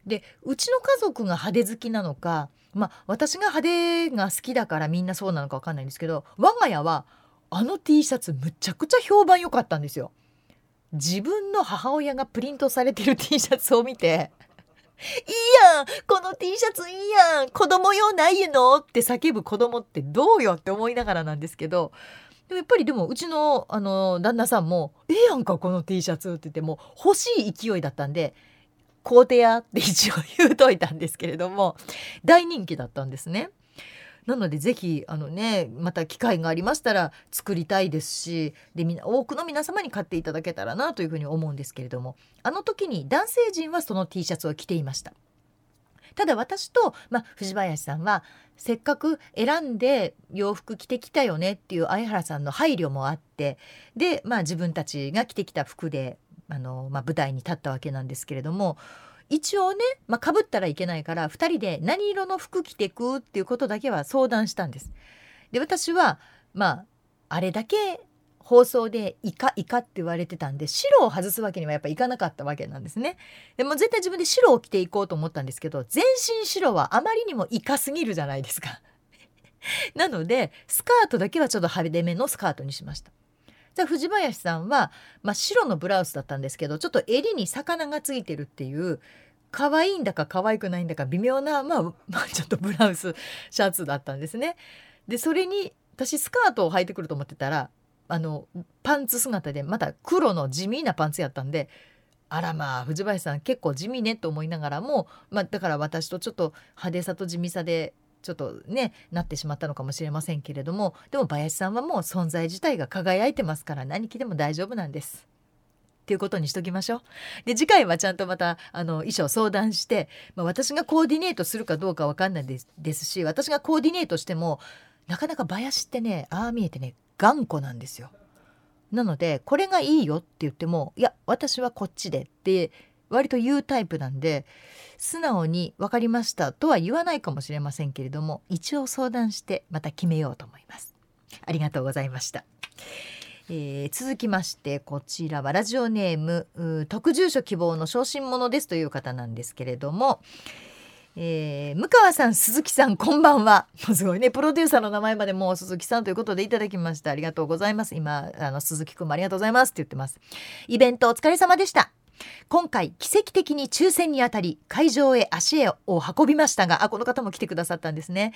でうちの家族が派手好きなのかまあ私が派手が好きだからみんなそうなのか分かんないんですけど我が家はあの T シャツむちゃくちゃ評判良かったんですよ。自分の母親がプリントされてる T シャツを見ていいやんこの T シャツいいやん子供用ないの？って叫ぶ子供ってどうよって思いながらなんですけどでもやっぱりでもうちのあの旦那さんも「ええやんかこの T シャツ」って言っても欲しい勢いだったんで「買うてや」って一応言うといたんですけれども大人気だったんですね。なのでぜひあのねまた機会がありましたら作りたいですしでみ多くの皆様に買っていただけたらなというふうに思うんですけれどもあの時に男性陣はその T シャツを着ていました。ただ私と、まあ、藤林さんはせっかく選んで洋服着てきたよねっていう相原さんの配慮もあってで、まあ、自分たちが着てきた服であの、まあ、舞台に立ったわけなんですけれども一応ね、まあ、かぶったらいけないから2人で何色の服着てくっていうことだけは相談したんです。で私はまああれだけ放送でイカイカって言われてたんで白を外すわけにはやっぱいかなかったわけなんですね。でも絶対自分で白を着ていこうと思ったんですけど全身白はあまりにもイカすぎるじゃないですか。なのでスカートだけはちょっと派手めのスカートにしました。じゃあ藤林さんは、まあ、白のブラウスだったんですけどちょっと襟に魚がついてるっていう可愛いんだか可愛くないんだか微妙な、まあ、まあちょっとブラウスシャツだったんですね。でそれに私スカートを履いてくると思ってたらあのパンツ姿でまた黒の地味なパンツやったんであらまあ藤林さん結構地味ねと思いながらも、まあ、だから私とちょっと派手さと地味さでちょっとねなってしまったのかもしれませんけれどもでも林さんはもう存在自体が輝いてますから何着でも大丈夫なんです。っていうことにしときましょう。で次回はちゃんとまたあの衣装相談して、まあ、私がコーディネートするかどうかわかんないですですし私がコーディネートしてもなかなか林ってねああ見えてね頑固なんですよ。なのでこれがいいよって言ってもいや私はこっちでって割と言うタイプなんで素直に分かりましたとは言わないかもしれませんけれども一応相談してまた決めようと思います。ありがとうございました。えー、続きましてこちらはラジオネーム特住所希望の昇進者ですという方なんですけれども、えー、向川さん鈴木さんこんばんは。もうすごいねプロデューサーの名前までもう鈴木さんということでいただきました。ありがとうございます。今あの鈴木くんもありがとうございますって言ってます。イベントお疲れ様でした。今回奇跡的に抽選にあたり会場へ足へを運びましたがあこの方も来てくださったんですね。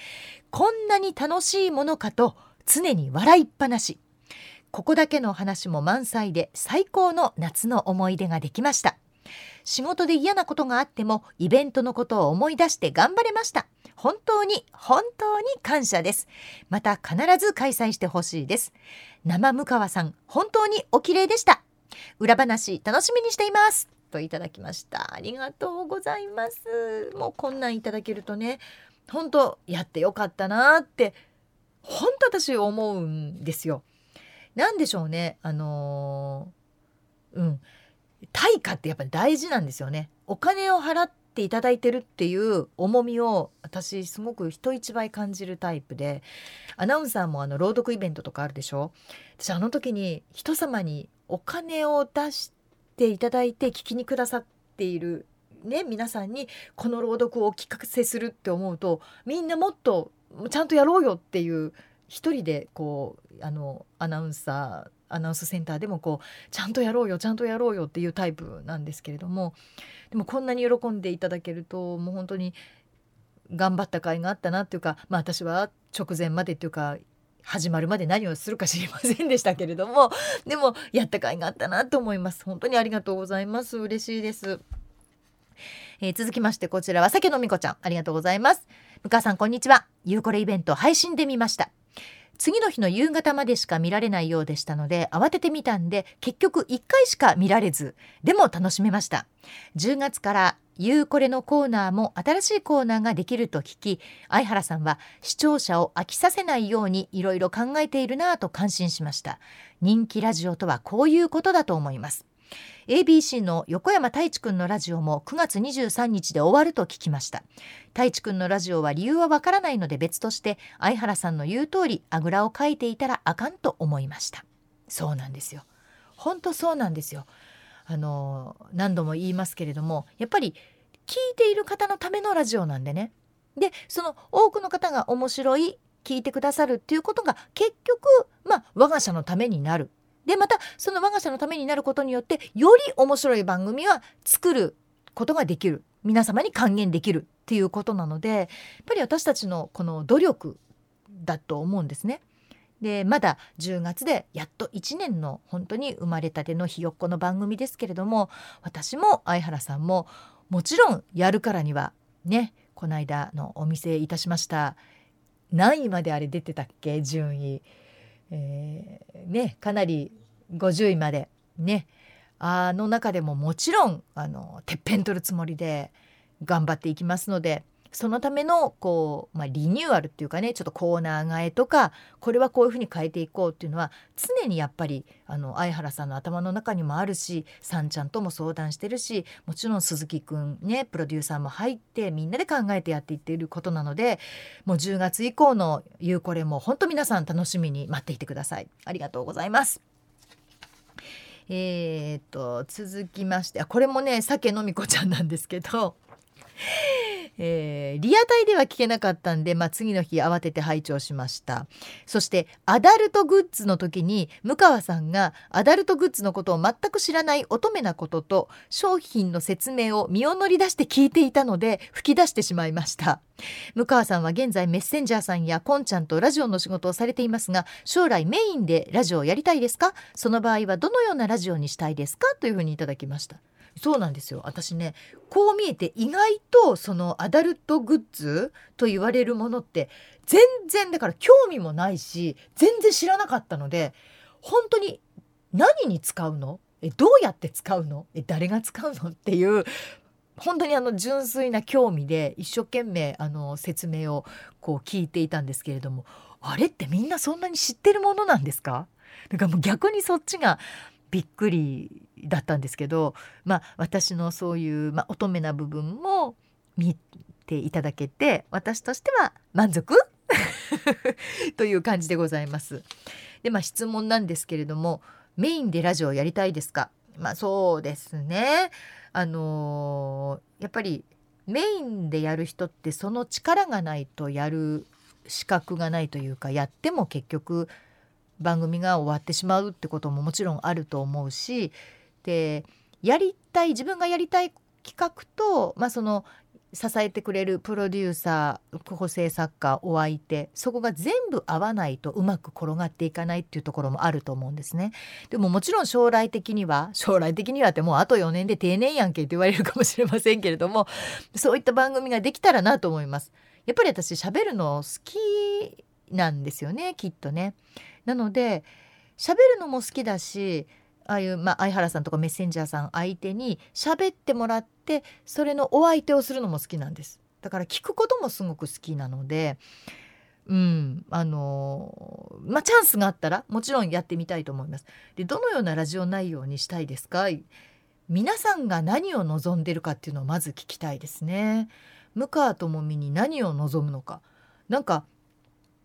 こんなに楽しいものかと常に笑いっぱなし。ここだけの話も満載で最高の夏の思い出ができました。仕事で嫌なことがあってもイベントのことを思い出して頑張れました。本当に本当に感謝です。また必ず開催してほしいです。生向川さん本当にお綺麗でした。裏話楽しみにしています。といただきました。ありがとうございます。もうこんなんいただけるとね本当やってよかったなって本当私思うんですよ。何でしょうね。あのー、うん。対価ってやっぱり大事なんですよね。お金を払っていただいてるっていう重みを私すごく人一倍感じるタイプでアナウンサーもあの朗読イベントとかあるでしょ。私あの時に人様にお金を出していただいて聞きにくださっているね皆さんにこの朗読をお聞かせするって思うとみんなもっとちゃんとやろうよっていう一人でこうあのアナウンサーアナウンスセンターでもこうちゃんとやろうよちゃんとやろうよっていうタイプなんですけれどもでもこんなに喜んでいただけるともう本当に頑張った甲斐があったなっていうかまあ私は直前までっていうか始まるまで何をするか知りませんでしたけれども でもやった甲斐があったなと思います。本当にありがとうございます。嬉しいです、えー、続きましてこちらは酒のみこちゃん。ありがとうございます。向川さんこんにちは。ゆうこれイベント配信で見ました。次の日の夕方までしか見られないようでしたので慌ててみたんで結局1回しか見られずでも楽しめました。10月からゆうこれのコーナーも新しいコーナーができると聞き相原さんは視聴者を飽きさせないようにいろいろ考えているなぁと感心しました。人気ラジオとはこういうことだと思います。ABC の横山太一くんのラジオも9月23日で終わると聞きました。太一くんのラジオは理由はわからないので別として相原さんの言う通りあぐらをかいていたらあかんと思いました。そうなんですよ。本当そうなんですよ。あの何度も言いますけれどもやっぱり聞いている方のためのラジオなんでね。でその多くの方が面白い聞いてくださるっていうことが結局まあ我が社のためになる。でまたその我が社のためになることによってより面白い番組は作ることができる。皆様に還元できるっていうことなのでやっぱり私たちのこの努力だと思うんですね。でまだ10月でやっと1年の本当に生まれたてのひよっこの番組ですけれども私も相原さんももちろんやるからにはねこの間のお見せいたしました。何位まであれ出てたっけ順位。えー、ねかなり50位までねあの中でももちろんあのてっぺん取るつもりで頑張っていきますのでそのためのこう、まあ、リニューアルっていうかねちょっとコーナー替えとかこれはこういうふうに変えていこうっていうのは常にやっぱりあの相原さんの頭の中にもあるしさんちゃんとも相談してるしもちろん鈴木くんねプロデューサーも入ってみんなで考えてやっていっていることなのでもう10月以降の「ゆうこれ」も本当皆さん楽しみに待っていてください。ありがとうございます。えー、っと続きましてあこれもね酒飲み子ちゃんなんですけどえー、リアタイでは聞けなかったんで、まあ、次の日慌てて拝聴しました。そしてアダルトグッズの時に向川さんがアダルトグッズのことを全く知らない乙女なことと商品の説明を身を乗り出して聞いていたので吹き出してしまいました。向川さんは現在メッセンジャーさんやこんちゃんとラジオの仕事をされていますが将来メインでラジオをやりたいですか？その場合はどのようなラジオにしたいですか？というふうにいただきました。そうなんですよ。私ねこう見えて意外とそのアダルトグッズと言われるものって全然だから興味もないし全然知らなかったので本当に何に使うの？えどうやって使うの？え誰が使うの？っていう本当にあの純粋な興味で一生懸命あの説明をこう聞いていたんですけれどもあれってみんなそんなに知ってるものなんですか？だかもう逆にそっちがびっくりだったんですけどまあ私のそういう、まあ、乙女な部分も見ていただけて私としては満足？という感じでございます。でまあ質問なんですけれどもメインでラジオをやりたいですか？まあそうですね。あのー、やっぱりメインでやる人ってその力がないとやる資格がないというかやっても結局番組が終わってしまうってことももちろんあると思うしでやりたい自分がやりたい企画と、まあ、その支えてくれるプロデューサー構成作家お相手そこが全部合わないとうまく転がっていかないっていうところもあると思うんですね。でももちろん将来的には将来的にはってもうあと4年で定年やんけって言われるかもしれませんけれどもそういった番組ができたらなと思います。やっぱり私喋るの好きなんですよねきっとね。なので喋るのも好きだしああいう、まあ、相原さんとかメッセンジャーさん相手に喋ってもらってそれのお相手をするのも好きなんです。だから聞くこともすごく好きなのでうんあのまあチャンスがあったらもちろんやってみたいと思います。でどのようなラジオ内容にしたいですか？皆さんが何を望んでるかっていうのをまず聞きたいですね。向川智美に何を望むのか。なんか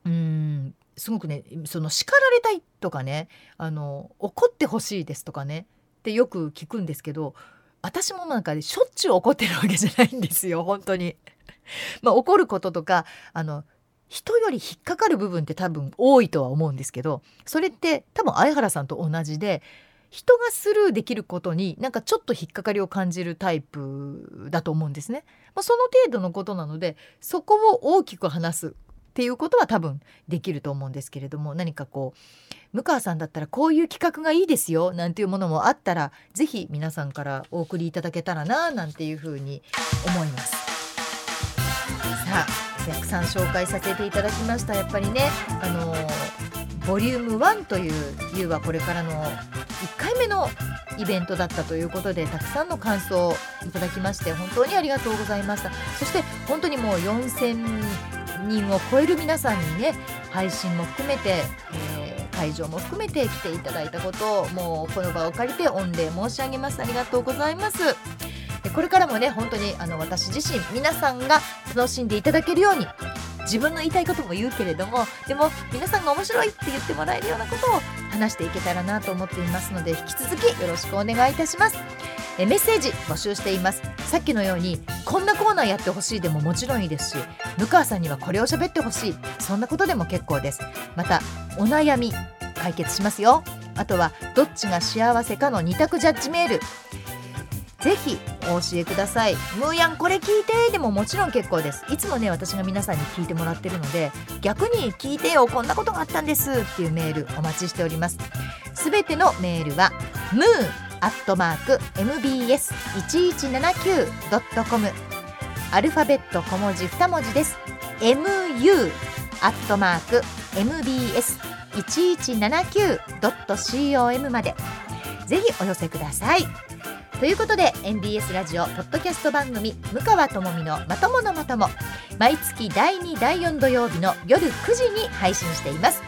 うんすごくねその叱られたいとかねあの怒ってほしいですとかねってよく聞くんですけど私もなんか、ね、しょっちゅう怒ってるわけじゃないんですよ本当に。まあ、怒ることとかあの人より引っかかる部分って多分多いとは思うんですけどそれって多分相原さんと同じで人がスルーできることになんかちょっと引っかかりを感じるタイプだと思うんですね。まあ、その程度のことなのでそこを大きく話すっていうことは多分できると思うんですけれども何かこう向川さんだったらこういう企画がいいですよなんていうものもあったら是非皆さんからお送りいただけたらななんていうふうに思います。さあたくさん紹介させていただきましたやっぱりねあのボリューム1という「ゆうはこれからの1回目のイベントだったということでたくさんの感想をいただきまして本当にありがとうございました。そして本当にもう4000人を超える皆さんにね配信も含めて、えー、会場も含めて来ていただいたことをもうこの場を借りて御礼申し上げます。ありがとうございます。これからもね本当にあの私自身皆さんが楽しんでいただけるように自分の言いたいことも言うけれどもでも皆さんが面白いって言ってもらえるようなことを話していけたらなと思っていますので引き続きよろしくお願いいたします。えメッセージ募集しています。さっきのようにこんなコーナーやってほしいでももちろんいいですし向川さんにはこれを喋ってほしい。そんなことでも結構です。またお悩み解決しますよ。あとはどっちが幸せかの2択ジャッジメール。ぜひお教えください。ムーヤンこれ聞いてでももちろん結構です。いつもね私が皆さんに聞いてもらってるので逆に聞いてよこんなことがあったんですっていうメールお待ちしております。すべてのメールはムーアットマーク mbs1179.com アルファベット小文字2文字です。mu アットマーク mbs1179.com まで。ぜひお寄せください。ということで MBS ラジオポッドキャスト番組「向川智美のまとものまとも」毎月第2第4土曜日の夜9時に配信しています。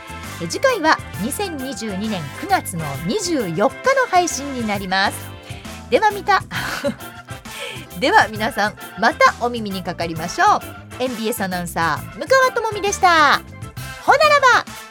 次回は2022年9月の24日の配信になります。では見た。では皆さんまたお耳にかかりましょう。MBS アナウンサー向川智美でした。ほならば。